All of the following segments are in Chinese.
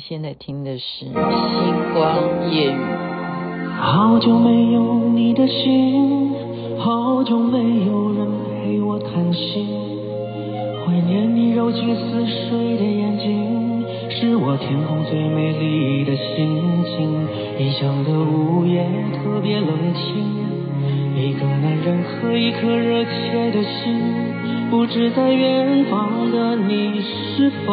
现在听的是《星光夜语》。好久没有你的心，好久没有人陪我谈心。怀念你柔情似水的眼睛，是我天空最美丽的心情。异乡的午夜特别冷清，一个男人和一颗热切的心。不知在远方的你是否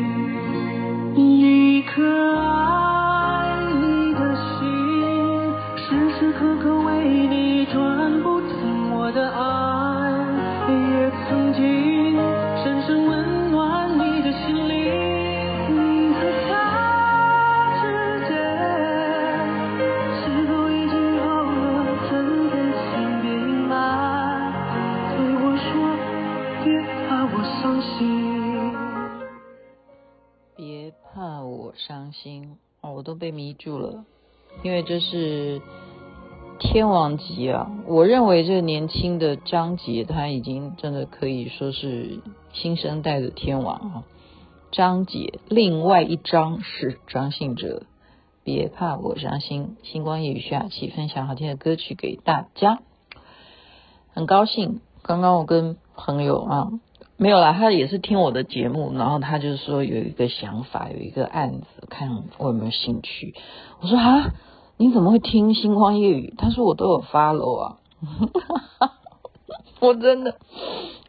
哦，我都被迷住了，因为这是天王级啊！我认为这个年轻的张杰，他已经真的可以说是新生代的天王啊。张杰，另外一张是张信哲，别怕我伤心。星光夜雨徐雅琪分享好听的歌曲给大家，很高兴。刚刚我跟朋友啊。没有啦，他也是听我的节目，然后他就是说有一个想法，有一个案子，看我有没有兴趣。我说啊，你怎么会听星光夜语？他说我都有 follow 啊，我真的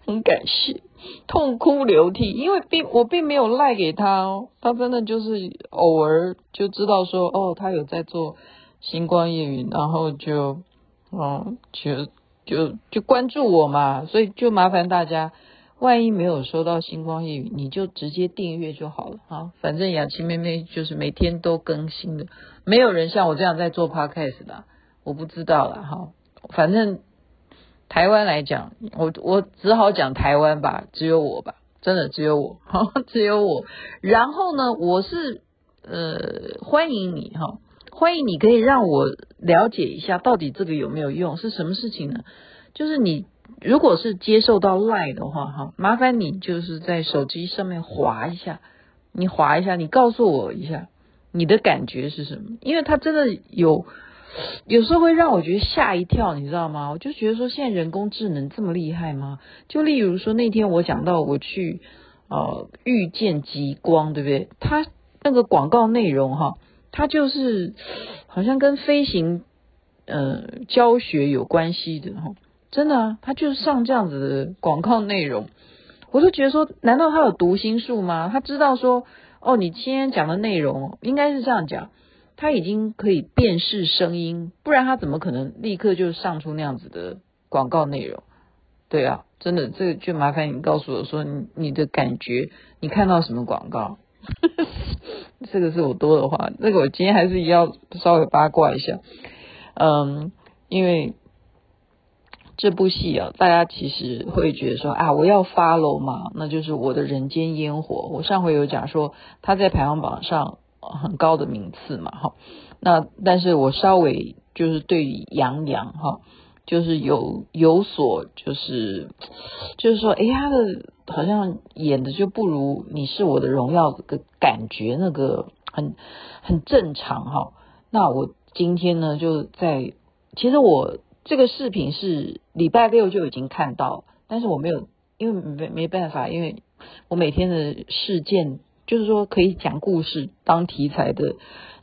很感谢，痛哭流涕，因为并我并没有赖给他哦，他真的就是偶尔就知道说哦，他有在做星光夜语，然后就嗯就就就关注我嘛，所以就麻烦大家。万一没有收到星光夜雨，你就直接订阅就好了啊！反正雅琪妹妹就是每天都更新的，没有人像我这样在做 podcast 的，我不知道了哈。反正台湾来讲，我我只好讲台湾吧，只有我吧，真的只有我，只有我。然后呢，我是呃欢迎你哈，欢迎你可以让我了解一下到底这个有没有用，是什么事情呢？就是你。如果是接受到 lie 的话，哈，麻烦你就是在手机上面划一下，你划一下，你告诉我一下你的感觉是什么？因为它真的有，有时候会让我觉得吓一跳，你知道吗？我就觉得说，现在人工智能这么厉害吗？就例如说那天我讲到我去呃遇见极光，对不对？它那个广告内容哈，它就是好像跟飞行呃教学有关系的哈。真的啊，他就是上这样子的广告内容，我就觉得说，难道他有读心术吗？他知道说，哦，你今天讲的内容应该是这样讲，他已经可以辨识声音，不然他怎么可能立刻就上出那样子的广告内容？对啊，真的，这个就麻烦你告诉我说你，你的感觉，你看到什么广告？这个是我多的话，这个我今天还是要稍微八卦一下，嗯，因为。这部戏啊，大家其实会觉得说啊，我要 follow 嘛，那就是我的人间烟火。我上回有讲说他在排行榜上很高的名次嘛，哈。那但是我稍微就是对杨洋哈，就是有有所就是就是说，哎呀，他的好像演的就不如你是我的荣耀的感觉，那个很很正常哈。那我今天呢，就在其实我。这个视频是礼拜六就已经看到，但是我没有，因为没没办法，因为我每天的事件就是说可以讲故事当题材的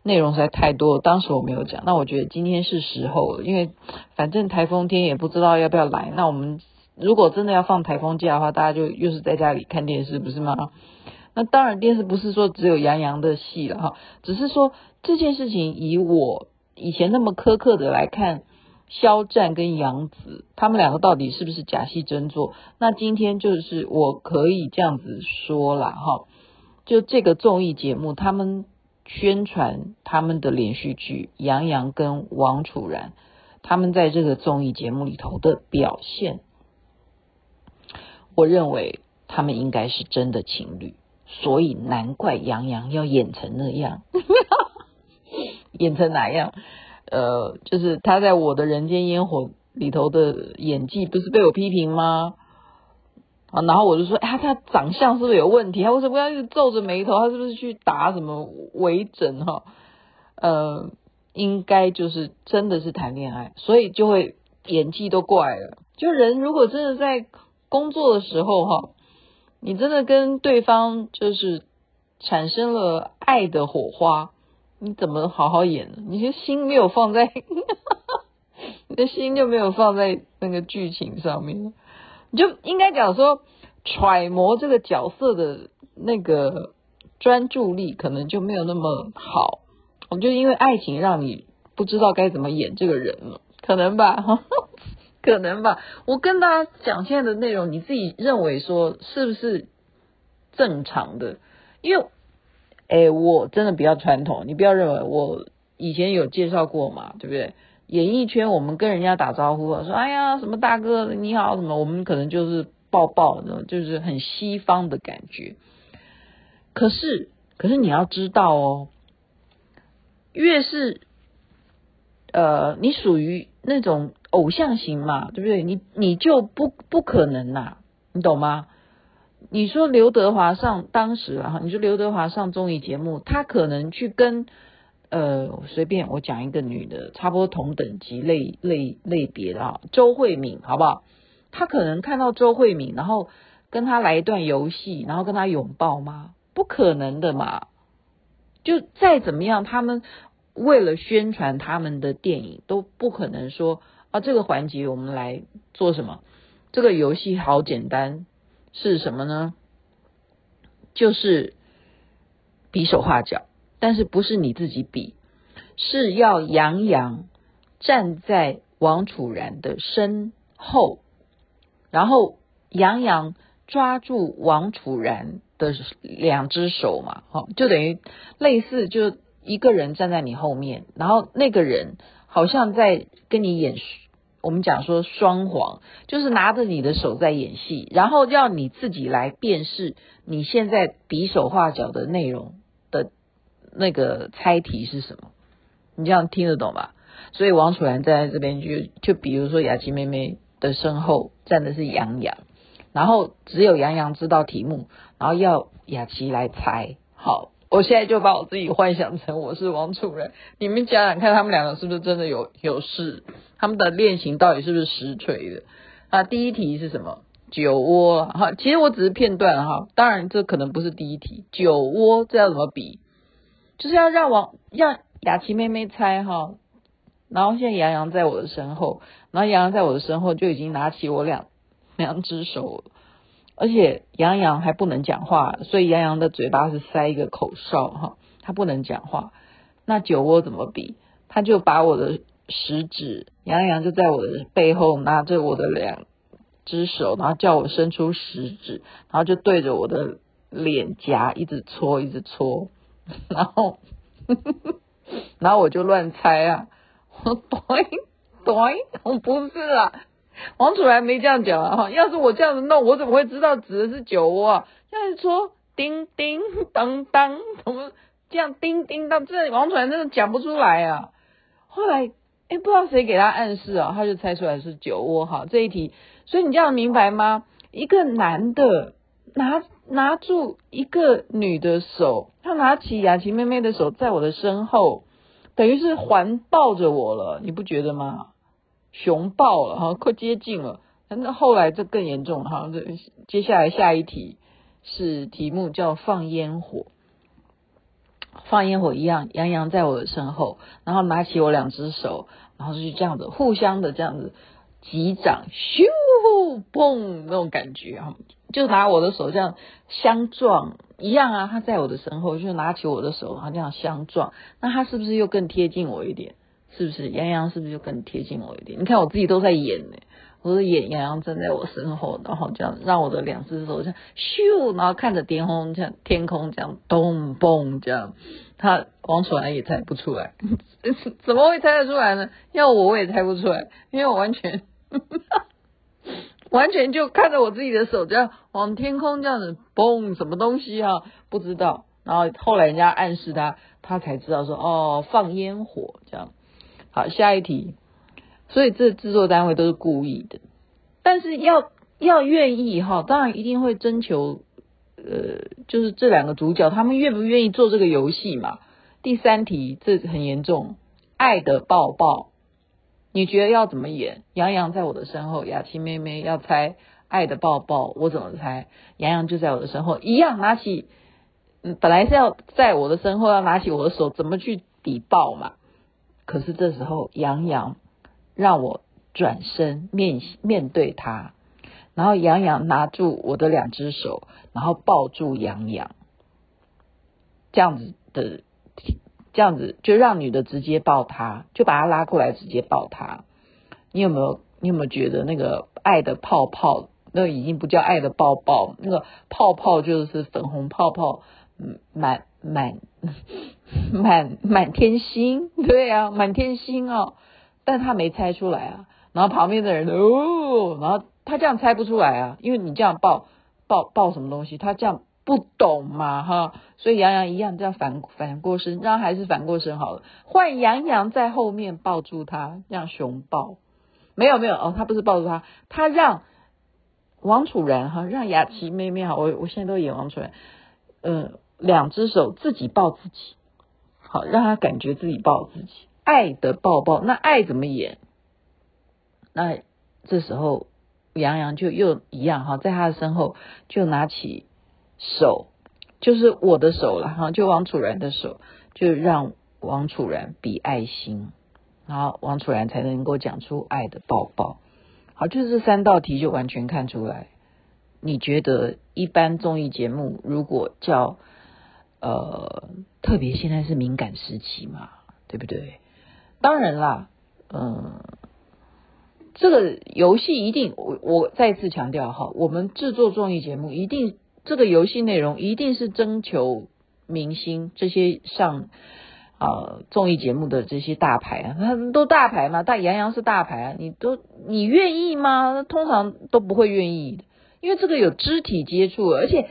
内容实在太多，当时我没有讲。那我觉得今天是时候了，因为反正台风天也不知道要不要来。那我们如果真的要放台风假的话，大家就又是在家里看电视，不是吗？那当然电视不是说只有杨洋的戏了哈，只是说这件事情以我以前那么苛刻的来看。肖战跟杨紫，他们两个到底是不是假戏真做？那今天就是我可以这样子说了哈，就这个综艺节目，他们宣传他们的连续剧，杨洋跟王楚然他们在这个综艺节目里头的表现，我认为他们应该是真的情侣，所以难怪杨洋要演成那样，演成哪样？呃，就是他在我的人间烟火里头的演技，不是被我批评吗？啊，然后我就说，哎，他长相是不是有问题？他为什么要一直皱着眉头？他是不是去打什么微整？哈，呃，应该就是真的是谈恋爱，所以就会演技都怪了。就人如果真的在工作的时候，哈，你真的跟对方就是产生了爱的火花，你怎么好好演呢？你的心没有放在，你的心就没有放在那个剧情上面。你就应该讲说，揣摩这个角色的那个专注力可能就没有那么好。我就因为爱情让你不知道该怎么演这个人了，可能吧，可能吧。我跟大家讲现在的内容，你自己认为说是不是正常的？因为，哎，我真的比较传统，你不要认为我以前有介绍过嘛，对不对？演艺圈，我们跟人家打招呼，说哎呀，什么大哥你好，什么我们可能就是抱抱，就是很西方的感觉。可是，可是你要知道哦，越是呃，你属于那种偶像型嘛，对不对？你你就不不可能呐、你懂吗？你说刘德华上当时啊，你说刘德华上综艺节目，他可能去跟。呃，随便我讲一个女的，差不多同等级类类类别的啊，周慧敏，好不好？他可能看到周慧敏，然后跟他来一段游戏，然后跟他拥抱吗？不可能的嘛！就再怎么样，他们为了宣传他们的电影，都不可能说啊，这个环节我们来做什么？这个游戏好简单，是什么呢？就是比手画脚。但是不是你自己比，是要杨洋站在王楚然的身后，然后杨洋抓住王楚然的两只手嘛，好，就等于类似就一个人站在你后面，然后那个人好像在跟你演，我们讲说双簧，就是拿着你的手在演戏，然后要你自己来辨识你现在比手画脚的内容的。那个猜题是什么？你这样听得懂吧？所以王楚然站在这边，就就比如说雅琪妹妹的身后站的是杨洋，然后只有杨洋知道题目，然后要雅琪来猜。好，我现在就把我自己幻想成我是王楚然，你们讲讲看，他们两个是不是真的有有事？他们的恋情到底是不是实锤的？啊，第一题是什么？酒窝哈，其实我只是片段哈，当然这可能不是第一题。酒窝这要怎么比？就是要让王让雅琪妹妹猜哈，然后现在杨洋在我的身后，然后杨洋在我的身后就已经拿起我两两只手，而且杨洋还不能讲话，所以杨洋的嘴巴是塞一个口哨哈，他不能讲话。那酒窝怎么比？他就把我的食指，杨洋就在我的背后拿着我的两只手，然后叫我伸出食指，然后就对着我的脸颊一直搓，一直搓。然后，然后我就乱猜啊，我 对对，我不是啊，王楚然没这样讲啊哈，要是我这样子弄，我怎么会知道指的是酒窝啊？现在说叮叮当当，怎么这样叮叮当？这王楚然真的讲不出来啊。后来，哎，不知道谁给他暗示啊，他就猜出来是酒窝哈。这一题，所以你这样明白吗？一个男的。拿拿住一个女的手，他拿起雅琪妹妹的手，在我的身后，等于是环抱着我了，你不觉得吗？熊抱了哈，快接近了。那后来这更严重了哈，这接下来下一题是题目叫放烟火，放烟火一样，杨洋在我的身后，然后拿起我两只手，然后就这样子互相的这样子击掌，咻嘣那种感觉哈。就拿我的手这样相撞一样啊，他在我的身后，就拿起我的手，然后这样相撞，那他是不是又更贴近我一点？是不是杨洋是不是就更贴近我一点？你看我自己都在演呢，我是演杨洋站在我身后，然后这样让我的两只手像咻，然后看着天空像天空这样咚嘣这样，他王楚然也猜不出来，怎么会猜得出来呢？要我我也猜不出来，因为我完全 完全就看着我自己的手这样往天空这样子嘣，什么东西啊？不知道。然后后来人家暗示他，他才知道说哦，放烟火这样。好，下一题。所以这制作单位都是故意的，但是要要愿意哈，当然一定会征求，呃，就是这两个主角他们愿不愿意做这个游戏嘛。第三题，这很严重，爱的抱抱，你觉得要怎么演？杨洋在我的身后，雅琪妹妹要猜爱的抱抱，我怎么猜？杨洋就在我的身后，一样拿起，嗯，本来是要在我的身后要拿起我的手，怎么去抵抱嘛？可是这时候杨洋。让我转身面面对他，然后杨洋拿住我的两只手，然后抱住杨洋，这样子的，这样子就让女的直接抱他，就把他拉过来直接抱他。你有没有？你有没有觉得那个爱的泡泡，那已经不叫爱的抱抱，那个泡泡就是粉红泡泡，满满满满天星，对啊，满天星哦。但他没猜出来啊，然后旁边的人哦，然后他这样猜不出来啊，因为你这样抱抱抱什么东西，他这样不懂嘛哈，所以杨洋一样这样反反过身，让还是反过身好了，换杨洋在后面抱住他，这样熊抱，没有没有哦，他不是抱住他，他让王楚然哈，让雅琪妹妹哈，我我现在都演王楚然，嗯，两只手自己抱自己，好让他感觉自己抱自己。爱的抱抱，那爱怎么演？那这时候杨洋就又一样哈，在他的身后就拿起手，就是我的手了哈，就王楚然的手，就让王楚然比爱心，然后王楚然才能够讲出爱的抱抱。好，就是这三道题就完全看出来。你觉得一般综艺节目如果叫呃，特别现在是敏感时期嘛，对不对？当然啦，嗯，这个游戏一定，我我再次强调哈，我们制作综艺节目一定这个游戏内容一定是征求明星这些上啊、呃、综艺节目的这些大牌啊，他们都大牌嘛，大杨洋是大牌啊，你都你愿意吗？通常都不会愿意的，因为这个有肢体接触，而且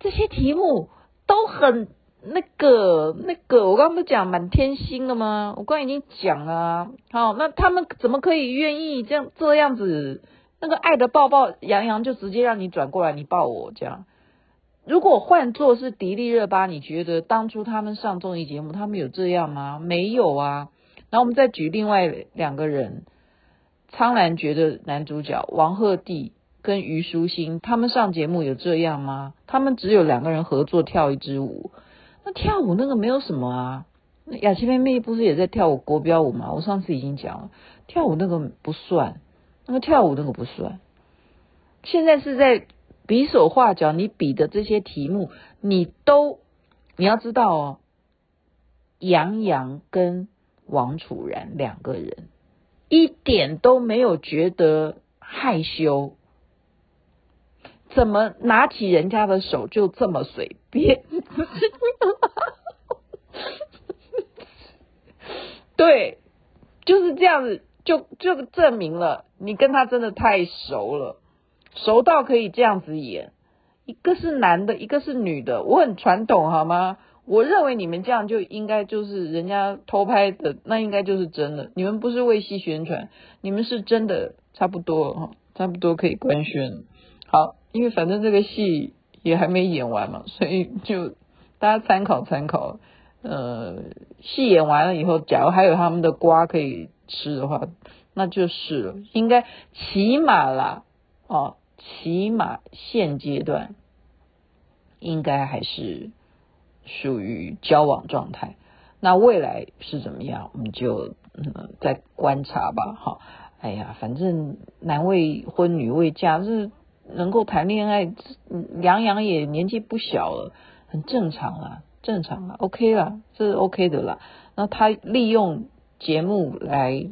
这些题目都很。那个那个，我刚刚不讲满天星了吗？我刚刚已经讲了啊。好，那他们怎么可以愿意这样这样子？那个爱的抱抱，杨洋就直接让你转过来，你抱我这样。如果换作是迪丽热巴，你觉得当初他们上综艺节目，他们有这样吗？没有啊。然后我们再举另外两个人，苍兰诀的男主角王鹤棣跟虞书欣，他们上节目有这样吗？他们只有两个人合作跳一支舞。那跳舞那个没有什么啊，那雅琪妹妹不是也在跳舞国标舞吗？我上次已经讲了，跳舞那个不算，那个跳舞那个不算。现在是在比手画脚，你比的这些题目，你都你要知道哦，杨洋跟王楚然两个人一点都没有觉得害羞。怎么拿起人家的手就这么随便？对，就是这样子，就就证明了你跟他真的太熟了，熟到可以这样子演。一个是男的，一个是女的，我很传统好吗？我认为你们这样就应该就是人家偷拍的，那应该就是真的。你们不是为戏宣传，你们是真的差不多哈，差不多可以官宣。好。因为反正这个戏也还没演完嘛，所以就大家参考参考。呃，戏演完了以后，假如还有他们的瓜可以吃的话，那就是了。应该起码啦，哦，起码现阶段应该还是属于交往状态。那未来是怎么样，我们就嗯再观察吧。哈，哎呀，反正男未婚女未嫁是。能够谈恋爱，杨洋也年纪不小了，很正常啊，正常啊，OK 啦，这是 OK 的啦。那他利用节目来，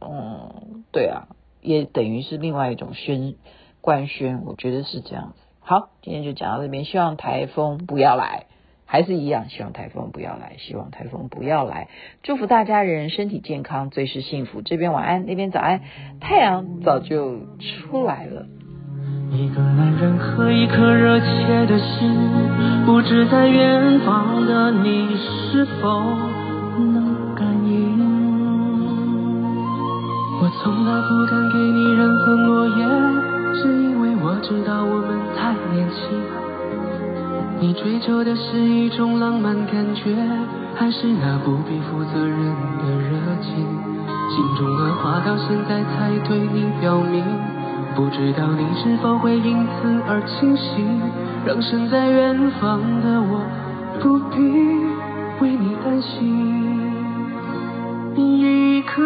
嗯，对啊，也等于是另外一种宣官宣，我觉得是这样子。好，今天就讲到这边，希望台风不要来，还是一样，希望台风不要来，希望台风不要来，祝福大家人身体健康，最是幸福。这边晚安，那边早安，太阳早就出来了。一个男人和一颗热切的心，不知在远方的你是否能感应？我从来不敢给你任何诺言，是因为我知道我们太年轻。你追求的是一种浪漫感觉，还是那不必负责任的热情？心中的话到现在才对你表明。不知道你是否会因此而清醒，让身在远方的我不必为你担心。一颗